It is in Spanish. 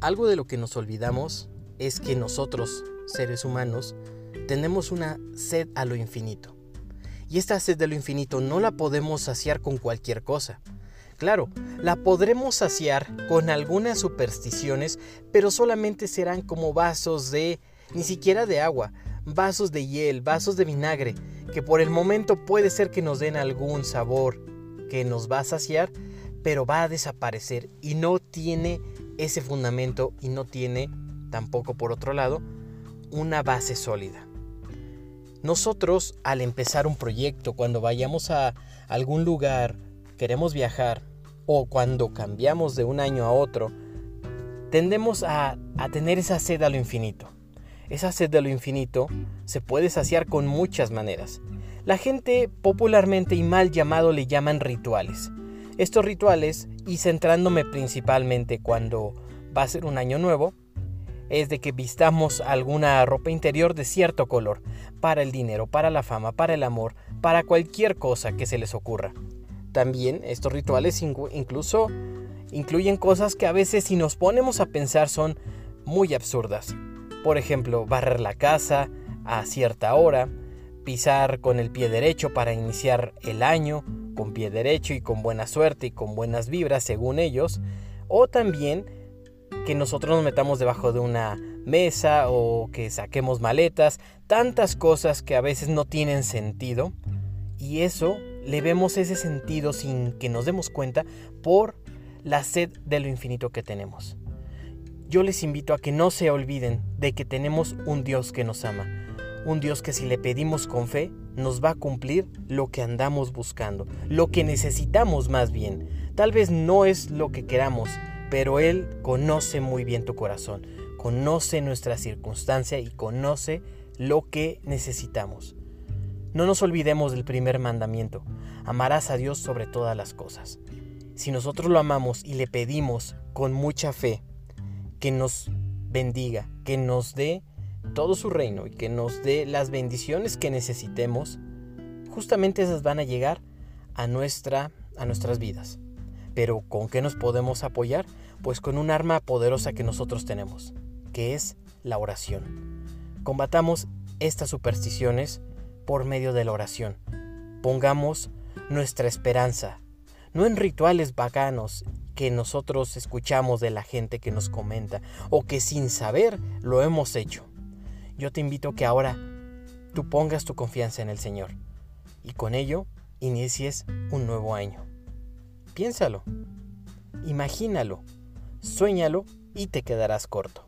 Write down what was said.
Algo de lo que nos olvidamos es que nosotros, seres humanos, tenemos una sed a lo infinito. Y esta sed de lo infinito no la podemos saciar con cualquier cosa. Claro, la podremos saciar con algunas supersticiones, pero solamente serán como vasos de, ni siquiera de agua, vasos de hiel, vasos de vinagre, que por el momento puede ser que nos den algún sabor que nos va a saciar, pero va a desaparecer y no tiene ese fundamento y no tiene tampoco por otro lado una base sólida. Nosotros al empezar un proyecto, cuando vayamos a algún lugar, queremos viajar o cuando cambiamos de un año a otro, tendemos a, a tener esa sed a lo infinito. Esa sed de lo infinito se puede saciar con muchas maneras. La gente popularmente y mal llamado le llaman rituales. Estos rituales, y centrándome principalmente cuando va a ser un año nuevo, es de que vistamos alguna ropa interior de cierto color, para el dinero, para la fama, para el amor, para cualquier cosa que se les ocurra. También estos rituales incluso incluyen cosas que a veces si nos ponemos a pensar son muy absurdas. Por ejemplo, barrer la casa a cierta hora, pisar con el pie derecho para iniciar el año, con pie derecho y con buena suerte y con buenas vibras según ellos, o también que nosotros nos metamos debajo de una mesa o que saquemos maletas, tantas cosas que a veces no tienen sentido y eso le vemos ese sentido sin que nos demos cuenta por la sed de lo infinito que tenemos. Yo les invito a que no se olviden de que tenemos un Dios que nos ama, un Dios que si le pedimos con fe nos va a cumplir lo que andamos buscando, lo que necesitamos más bien. Tal vez no es lo que queramos, pero Él conoce muy bien tu corazón, conoce nuestra circunstancia y conoce lo que necesitamos. No nos olvidemos del primer mandamiento, amarás a Dios sobre todas las cosas. Si nosotros lo amamos y le pedimos con mucha fe que nos bendiga, que nos dé todo su reino y que nos dé las bendiciones que necesitemos, justamente esas van a llegar a, nuestra, a nuestras vidas. Pero ¿con qué nos podemos apoyar? Pues con un arma poderosa que nosotros tenemos, que es la oración. Combatamos estas supersticiones por medio de la oración. Pongamos nuestra esperanza, no en rituales bacanos que nosotros escuchamos de la gente que nos comenta o que sin saber lo hemos hecho. Yo te invito a que ahora tú pongas tu confianza en el Señor y con ello inicies un nuevo año. Piénsalo, imagínalo, suéñalo y te quedarás corto.